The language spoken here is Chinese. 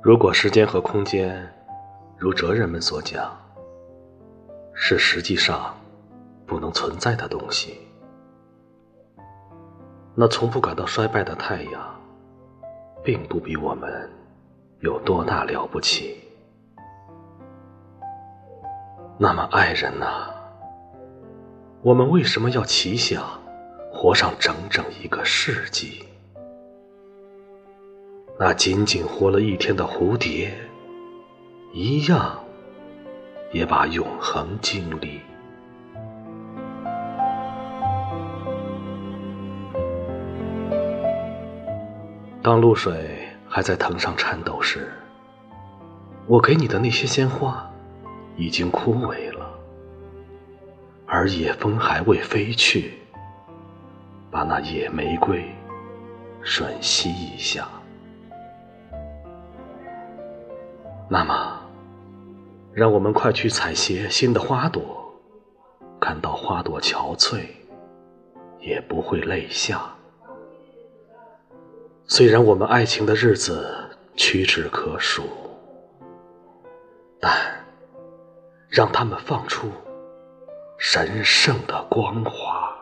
如果时间和空间，如哲人们所讲，是实际上不能存在的东西，那从不感到衰败的太阳，并不比我们有多大了不起。那么，爱人呐，我们为什么要奇想活上整整一个世纪？那仅仅活了一天的蝴蝶，一样也把永恒经历。当露水还在藤上颤抖时，我给你的那些鲜花已经枯萎了，而野蜂还未飞去，把那野玫瑰吮吸一下。那么，让我们快去采撷新的花朵，看到花朵憔悴，也不会泪下。虽然我们爱情的日子屈指可数，但让它们放出神圣的光华。